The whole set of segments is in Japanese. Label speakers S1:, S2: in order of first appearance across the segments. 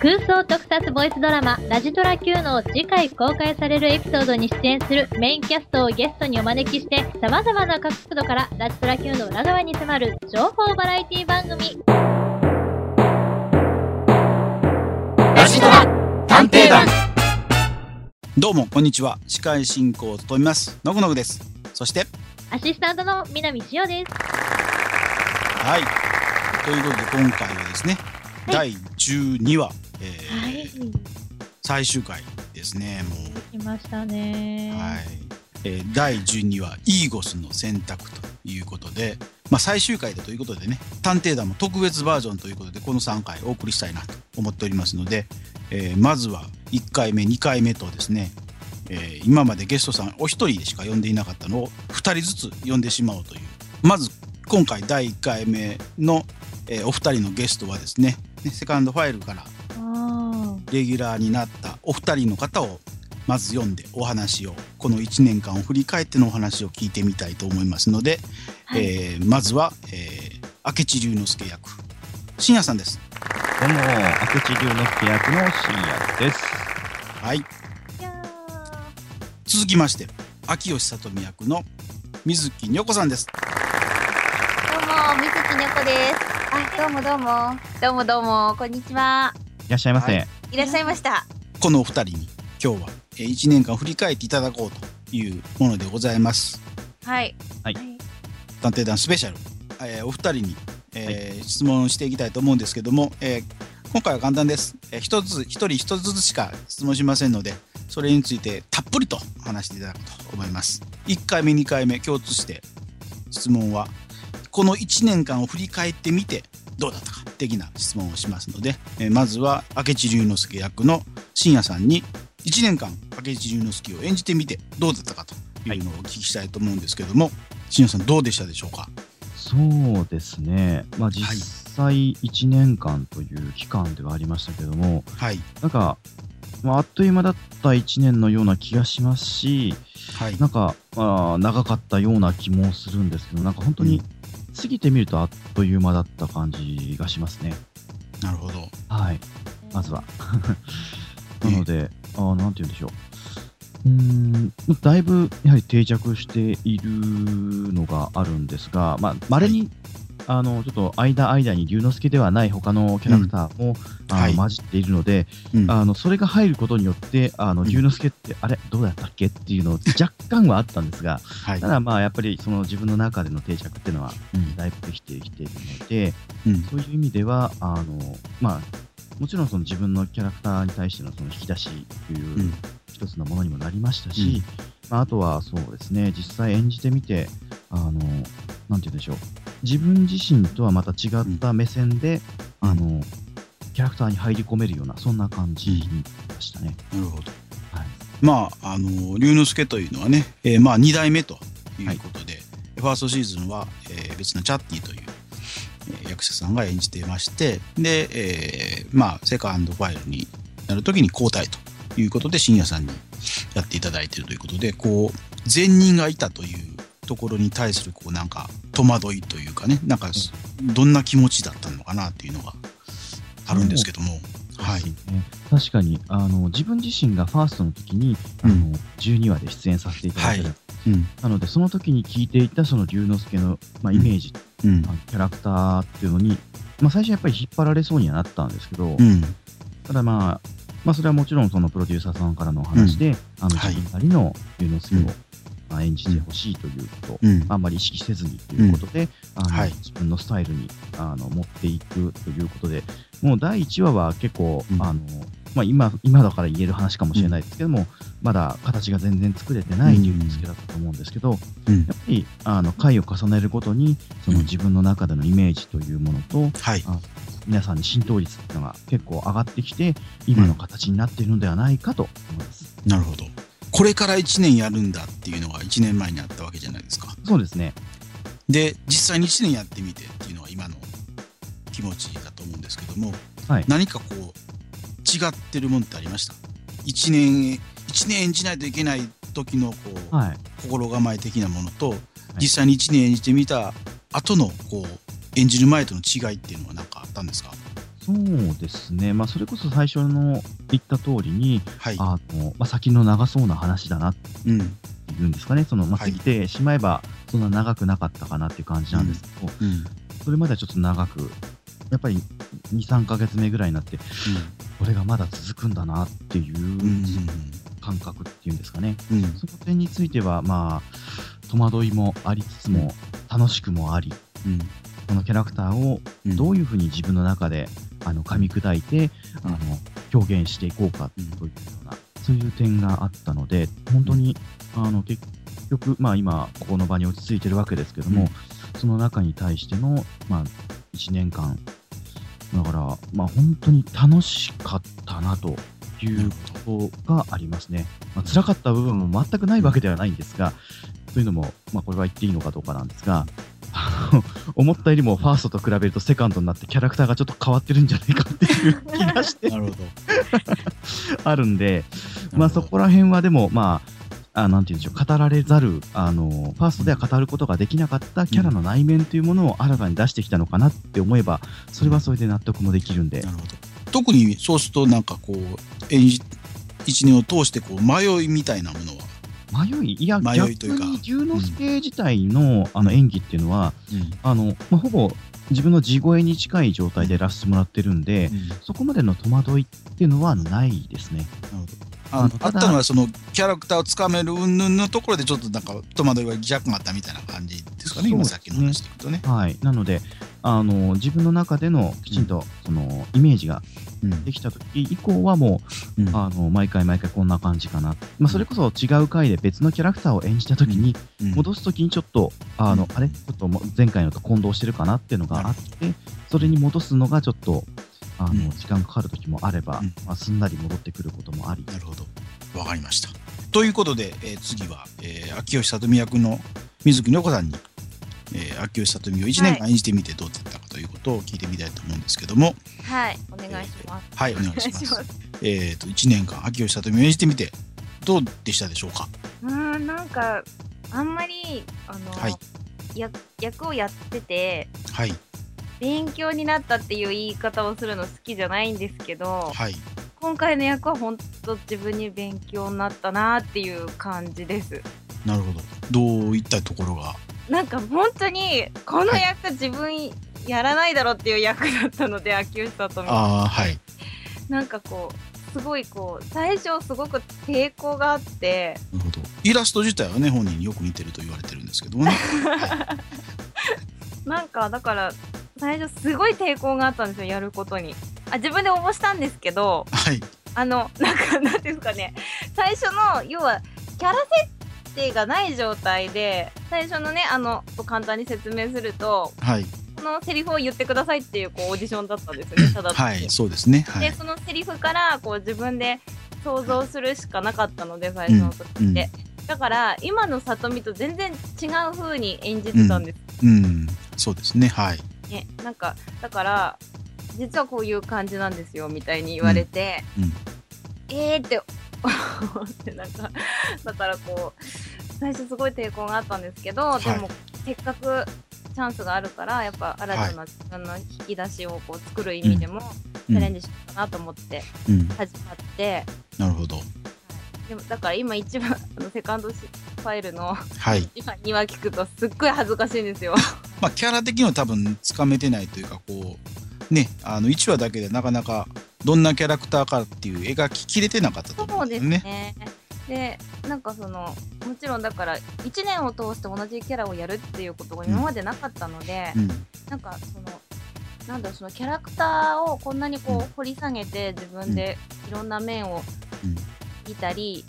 S1: 空想特撮ボイスドラマ「ラジトラ Q」の次回公開されるエピソードに出演するメインキャストをゲストにお招きして様々な角度からラジトラ Q の裏側に迫る情報バラエティ番組
S2: ラジトラ探偵団
S3: どうも、こんにちは。司会進行を務めます、のぐのぐです。そして、
S1: アシスタントの南千代です
S3: はい。ということで、今回はですね、第12話、えー
S1: はい
S3: 最終回ですね、もう。
S1: 来ましたね
S3: はい。えー第12話、イーゴスの選択ということで、まあ、最終回だということでね、探偵団も特別バージョンということで、この3回お送りしたいなと思っておりますので、えーまずは1回目、2回目とですね、えー今までゲストさんお一人でしか呼んでいなかったのを2人ずつ呼んでしまおうという。まず、今回第1回目の、えーお二人のゲストはですね、ねセカンドファイルから
S1: あ
S3: レギュラーになったお二人の方をまず読んでお話をこの1年間を振り返ってのお話を聞いてみたいと思いますので、
S1: ーはい。
S3: えーまずは、えー明智龍之介役深夜さんです。
S4: どうも、明智龍之介役の深夜です。
S3: はい。続きまして秋吉里美役の水木にょこさんです
S5: どうも、水木猫です。あ、どうもどうも。どうもどうも、こんにちは。
S4: いらっしゃいませ。
S3: はい
S5: いらっしゃいました。
S3: このお二人に今日は、え1年間振り返っていただこうというものでございます
S5: はい。
S4: はい
S3: 探偵団スペシャル、えーお二人に、えー質問していきたいと思うんですけども、えー今回は簡単です、えー一つ一人一つずつしか質問しませんのでそれについてたっぷりと話していただくと思います1回目2回目共通して質問はこの1年間を振り返ってみてどうだったか的な質問をしますので、えーまずは明智龍之介役の深夜さんに1年間明智龍之介を演じてみてどうだったかというのをお聞きしたいと思うんですけども、深夜さんどうでしたでしょうか？
S4: そうですね。まあ実際1年間という期間ではありましたけども、
S3: はい。
S4: なんか、まあ、あっという間だった1年のような気がしますし、
S3: はい。
S4: なんか、まあ、長かったような気もするんですけど、なんか本当に過ぎてみるとあっという間だった感じがしますね。
S3: なるほど
S4: はい。まずは。なので、あーなんて言うんでしょう。うーん、だいぶやはり定着しているのがあるんですが、まあ、稀に、あの、ちょっと間間に龍之介ではない他のキャラクターも、あの
S3: はい。
S4: 混じっているので、
S3: うん。
S4: あの、それが入ることによって、あの、
S3: うん。
S4: 龍之介って、あれどうやったっけっていうのを若干はあったんですが、
S3: はい。
S4: ただまあ、やっぱりその自分の中での定着っていうのは、
S3: うん。
S4: だいぶできてきているので、
S3: うん。
S4: そういう意味では、あの、まあ、もちろんその自分のキャラクターに対してのその引き出しといううん。一つのものにもなりましたし、まあ、あとはそうですね、実際演じてみて、あの、なんて言うんでしょう、自分自身とはまた違った目線で、
S3: うん
S4: あの、キャラクターに入り込めるような、そんな感じにましたね。
S3: なるほど
S4: はい。
S3: まああの龍之介というのはね、えーまあ2代目ということで、ファーストシーズンは、えー別のチャッティという、えー役者さんが演じていましてで、えーまあセカンドファイルになる時に交代ということで深夜さんにやっていただいているということでこう善人がいたというところに対するこうなんか戸惑いというかねなんかどんな気持ちだったのかなっていうのがあるんですけども、はい。
S4: 確かにあの自分自身がファーストの時に、あの
S3: うん
S4: 12話で出演させていただいてる、
S3: うん。
S4: なのでその時に聞いていたその龍之介の、まあ、イメージ、
S3: うん。
S4: あのキャラクターっていうのに、まあ、最初やっぱり引っ張られそうにはなったんですけど、
S3: うん。
S4: ただまあ、まあ、それはもちろんそのプロデューサーさんからのお話で、あの
S3: はい
S4: 自分なりの龍之介を、あ、演じてほしいということ、
S3: うん。
S4: あんまり意識せずにということで、あの
S3: はい。
S4: 自分のスタイルにあの持っていくということで、もう第1話は結構、
S3: うん。
S4: あのまあ、今今だから言える話かもしれないですけども、まだ形が全然作れてない龍之介だったと思うんですけど、
S3: うん。
S4: やっぱりあの回を重ねるごとに、その
S3: うん。
S4: 自分の中でのイメージというものと、
S3: はい。
S4: あ皆さんに浸透率っていうのが結構上がってきて、今の形になっているのではないかと思います。
S3: なるほど。これから1年やるんだっていうのが1年前にあったわけじゃないですか。
S4: そうですね。
S3: で、実際に1年やってみてっていうのは今の気持ちだと思うんですけども、
S4: はい。
S3: 何かこう、違ってるもんってありました ?1 年、一年演じないといけない時のこう、
S4: はい。
S3: 心構え的なものと、実際に1年演じてみた後のこう、演じる前との違いっていうのは何かあったんですか？
S4: そそうですね、まあ、それこそ最初の言った通りに、
S3: はい。
S4: あのまあ、先の長そうな話だなって
S3: うん。
S4: いうんですかね、そのまあ、
S3: はい
S4: 過ぎてしまえば、そんな長くなかったかなっていう感じなんですけど、
S3: うん。
S4: それまではちょっと長く、やっぱり2、3ヶ月目ぐらいになって、これがまだ続くんだなっていう
S3: うん。
S4: 感覚っていうんですかね、
S3: うん。
S4: その点については、まあ、戸惑いもありつつも、楽しくもあり、
S3: うん。
S4: このキャラクターを
S3: うん。
S4: どういうふうに自分の中であの噛み砕いて、あの表現していこうかというような、そういう点があったので、本当にあの結局、まあ、今、ここの場に落ち着いてるわけですけども、
S3: うん
S4: その中に対しての、まあ、1年間、だから、まあ、本当に楽しかったなということがありますね。まあ辛かった部分も全くないわけではないんですが、というのも、まあ、これは言っていいのかどうかなんですが、思ったよりもファーストと比べるとセカンドになってキャラクターがちょっと変わってるんじゃないかっていう 気がして
S3: なるほど。
S4: あるんで、まあそこら辺はでも、まあ、あなんていうんでしょう、語られざる、あの、ファーストでは語ることができなかったキャラの内面というものを新たに出してきたのかなって思えば、それはそれで納得もできるんで
S3: な、るほど。特にそうするとなんかこう演じ一年を通してこう迷いみたいなものは、
S4: 迷い、いや、
S3: 迷
S4: 逆
S3: いというか
S4: に龍之介自体の,、あの演技っていうのは、
S3: うん
S4: あの、まあ、ほぼ自分の地声に近い状態でやらせてもらってるんで、そこまでの戸惑いっていうのはないですね。
S3: あのあったのはそのキャラクターをつかめる云々のところでちょっとなんか戸惑いが若干あったみたいな感じですかね、今さっきの話でいくとね。
S4: はい。なので、あの、自分の中でのきちんと、その、イメージが
S3: うん。
S4: できた時以降はも
S3: うん。
S4: う、あの、毎回毎回こんな感じかな。まあ、それこそ違う回で別のキャラクターを演じた時に、
S3: うん。
S4: 戻す時にちょっと、あの、
S3: うん。
S4: あれ？ちょっとも前回のと混同してるかなっていうのがあって、それに戻すのがちょっと、あの、
S3: うん。
S4: 時間かかる時もあれば、
S3: うん。
S4: まあ、すんなり戻ってくることもあり。
S3: なるほど。わかりました。ということで、えー次は、えー秋吉里美役の水木の子さんに、えー秋吉里美を1年間演じてみてどうだったかということを聞いてみたいと思うんですけども、
S5: はい、お願いします。
S3: はい、お願いします。えっ、と、1年間秋吉里美を演じてみて、どうでしたでしょうか？
S5: うーん、なんか、あんまり、あの、
S3: はい
S5: や役をやってて、
S3: はい、
S5: 勉強になったっていう言い方をするの好きじゃないんですけど、
S3: はい。
S5: 今回の役は本当自分に勉強になったなっていう感じです。
S3: なるほど。どういったところが。
S5: なんか本当にこの役自分やらないだろうっていう役だったので秋吉さと
S3: ああ、はい。
S5: なんかこうすごいこう最初すごく抵抗があって
S3: なるほど。イラスト自体はね、本人によく似てると言われてるんですけどもね。
S5: なんかだから最初すごい抵抗があったんですよやることにあ自分で応募したんですけど
S3: はい。
S5: あのなんかなんですかね最初の要はキャラ設定がない状態で最初のねあの簡単に説明すると
S3: はい。
S5: このセリフを言ってくださいっていうこうオーディションだったんですよねただ
S3: はい。そうですね。はい。
S5: でそのセリフからこう自分で想像するしかなかったので最初の時って、だから今の里美と全然違う風に演じてたんです
S3: うん。そうですね。はい。
S5: ね、なんかだから実はこういう感じなんですよみたいに言われて、
S3: うんうん
S5: えーって思ってなんかだからこう最初すごい抵抗があったんですけど、
S3: はい
S5: でもせっかくチャンスがあるからやっぱ新たな自分の引き出しをこう作る意味でもチ
S3: うん
S5: ャレンジしようかなと思って
S3: うん。
S5: 始まって、
S3: なるほど。
S5: でもだから今一番 あのセカンドファイルの
S3: はい。
S5: 一番2話聞くとすっごい恥ずかしいんですよ。
S3: まあ、キャラ的には多分つかめてないというか、こう、ね、あの、1話だけでなかなか、どんなキャラクターかっていう描ききれてなかったと思
S5: そううんです
S3: ね。
S5: ね。でなんかそのもちろんだから1年を通して同じキャラをやるっていうことが今までなかったので、
S3: うん。
S5: なんかそのなんだろうそのキャラクターをこんなにこ
S3: うん。
S5: う掘り下げて自分でいろんな面を
S3: うん。
S5: 見たり、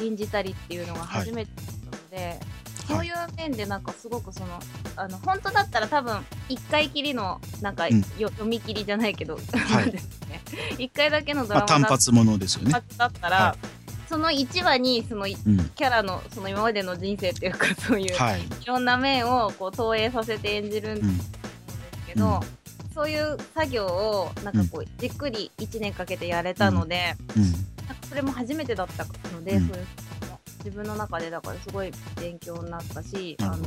S5: 演じたりっていうのが初めてだったので、そういう面でなんかすごくそのあの本当だったら多分1回きりのなんか、
S3: うん。
S5: よ読み切りじゃないけど、
S3: はい
S5: 1回だけのド
S3: まあ、
S5: ラマだ
S3: 単発ものですよね。
S5: 発だったら、
S3: は
S5: その1話にそのキ
S3: うん。
S5: ャラのその今までの人生っていうかそういう、
S3: はい。
S5: いろんな面をこう投影させて演じるん
S3: うん。
S5: ですけど、
S3: うん
S5: そういう作業をなんかこうじっくり1年かけてやれたので、
S3: うん。
S5: なんかそれも初めてだったので、
S3: うん
S5: そういう自分の中でだからすごい勉強になったしあの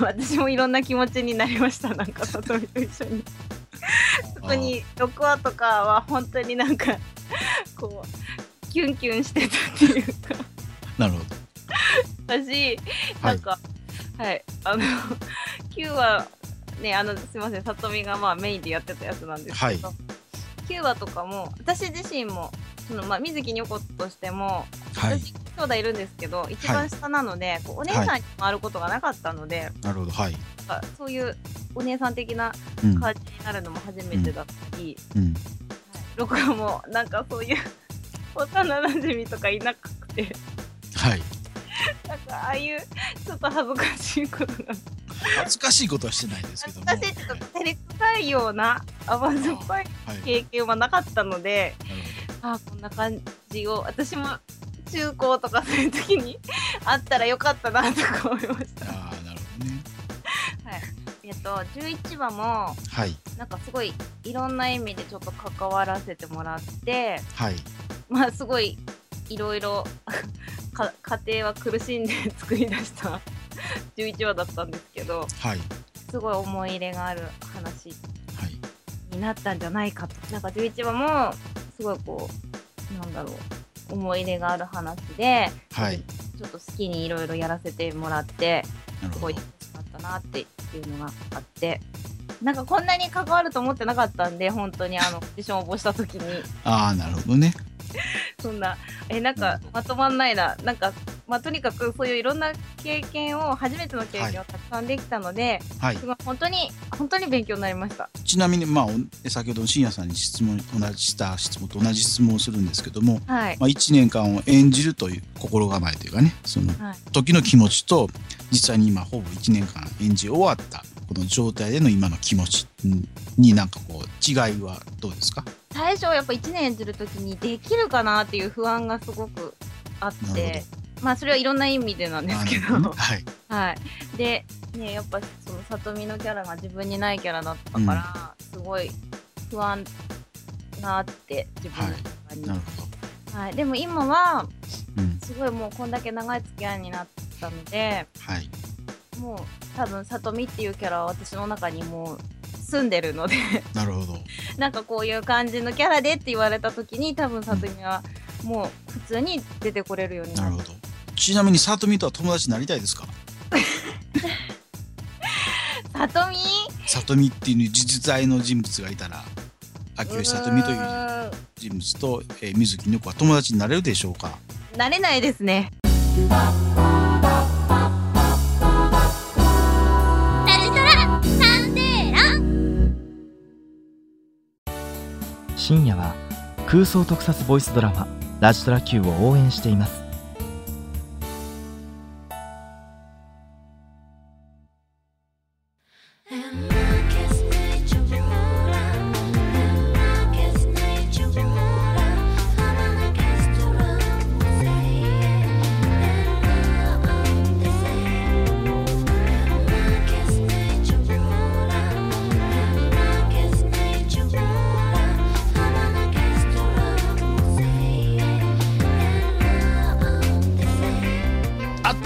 S5: 私もいろんな気持ちになりましたなんか里見と一緒に。
S3: あ
S5: 特に6話とかは本当になんかこうキュンキュンしてたっていうか。
S3: なるほど。
S5: 私なんかはい、あの 9話ねあのすいません。さとみがまあメインでやってたやつなんですけど、9話とかも私自身もそのまあ水木にょことしても
S3: はい。
S5: 私兄弟いるんですけど一番下なので、こうお姉さんに回ることがなかったので、
S3: なるほど。はい。
S5: かそういうお姉さん的な
S3: うん。
S5: 感じになるのも初めてだったり、
S3: うん。
S5: はい、録画もなんかそういう 幼なじみとかいなくて
S3: はい。
S5: なんかああいうちょっと恥ずかしいことが
S3: 恥ずかしいことはしてないですけども。
S5: 私ちょっと照れくさいような甘酸っぱい
S3: はい。
S5: 経験はなかったので
S3: なる
S5: ああこんな感じを私も中高とかそういう時にあったらよかったなとか思いました。
S3: ああ、なるほどね。
S5: えっと11話も
S3: はい。
S5: なんかすごいいろんな意味でちょっと関わらせてもらって
S3: はい。
S5: まあすごいいろいろ か家庭は苦しんで作り出した 11話だったんですけど
S3: はい。
S5: すごい思い入れがある話
S3: はい。
S5: になったんじゃないかとなんか11話もすごいこうなんだろう思い入れがある話で
S3: はい。
S5: ちょっと好きにいろいろやらせてもらってすごい。楽しかったなっていうのがあってなんかこんなに関わると思ってなかったんで本当にあのオーディション応募した時に
S3: ああ、なるほどね。
S5: そんなえなんかまとまんないななんかまあとにかくそういういろんな経験を初めての経験をたくさんできたので、
S3: はい。
S5: す。ごい本当に本当に勉強になりました。
S3: ちなみに、まあ、お先ほどの深夜さんに質問、同じした質問と同じ質問をするんですけども、
S5: はい。
S3: まあ、1年間を演じるという心構えというかね、その
S5: はい。
S3: 時の気持ちと、実際に今ほぼ1年間演じ終わった、この状態での今の気持ちになんかこう、違いはどうですか？
S5: 最初やっぱ1年演じる時にできるかなっていう不安がすごくあってまあそれはいろんな意味でなんですけど
S3: ねはい。
S5: はいでねやっぱその里見のキャラが自分にないキャラだったから、すごい不安があって自分の中に、
S3: な
S5: はい
S3: るほど。
S5: でも今は
S3: うん。
S5: すごいもうこんだけ長い付き合いになったので
S3: はい。
S5: もう多分里見っていうキャラは私の中にもう住んでるので
S3: なるほど。
S5: なんかこういう感じのキャラでって言われた時に多分里見はもう普通に出てこれるようになる
S3: なるほど。ちなみに、さとみとは友達になりたいですか？
S5: 里見？
S3: さとみっていう実在の人物がいたら、秋吉さとみという人物と、えー水木の子は友達になれるでしょうか？
S5: なれないですね。
S2: 深夜は空想特撮ボイスドラマ「ラジトラ Q」を応援しています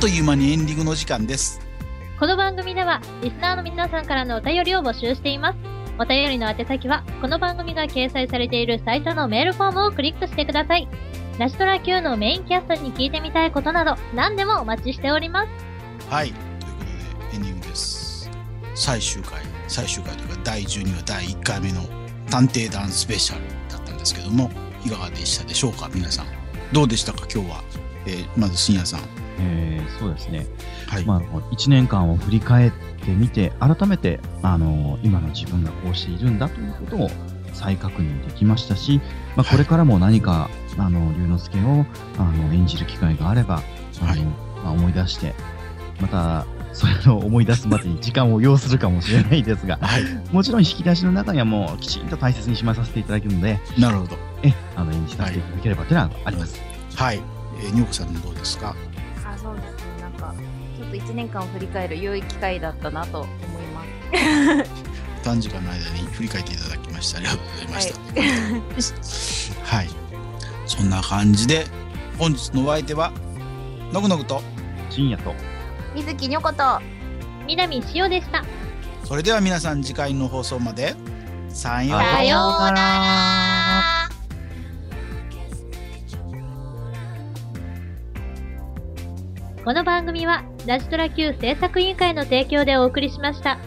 S3: という間にエンディングの時間です。
S1: この番組では、リスナーの皆さんからのお便りを募集しています。お便りの宛先は、この番組が掲載されているサイトのメールフォームをクリックしてください。ラジトラ Q のメインキャストに聞いてみたいことなど、何でもお待ちしております。
S3: はい。ということでエンディングです。最終回最終回というか第12話第1回目の探偵団スペシャルだったんですけどもいかがでしたでしょうか？皆さん。どうでしたか？今日は、えーまず深夜さん
S4: えーそうですね。
S3: はい、
S4: まあ、1年間を振り返ってみて、改めて、あの今の自分がこうしているんだということを再確認できましたし、まあ、これからも何か、あの、龍之介を、あの、演じる機会があれば、あの、
S3: はい。
S4: まあ、思い出して、また、それを思い出すまでに時間を要するかもしれないですが、
S3: はい、
S4: もちろん引き出しの中にはもうきちんと大切にしまさせていただけるので、
S3: なるほど。
S4: え、あの、演じさせていただければというのはあります。
S3: はい、えー、にょこさんどうですか？
S5: 1年間を振り返る良い機会だったなと思います
S3: 短時間の間に振り返っていただきましてありがとうございましたはい、そんな感じで本日のお相手はのぐのぐと
S4: 深夜と、
S5: 水木にょこと
S1: 南しおでした。
S3: それでは皆さん次回の放送まで。
S1: さようなら。この番組はラジトラ Q 制作委員会の提供でお送りしました。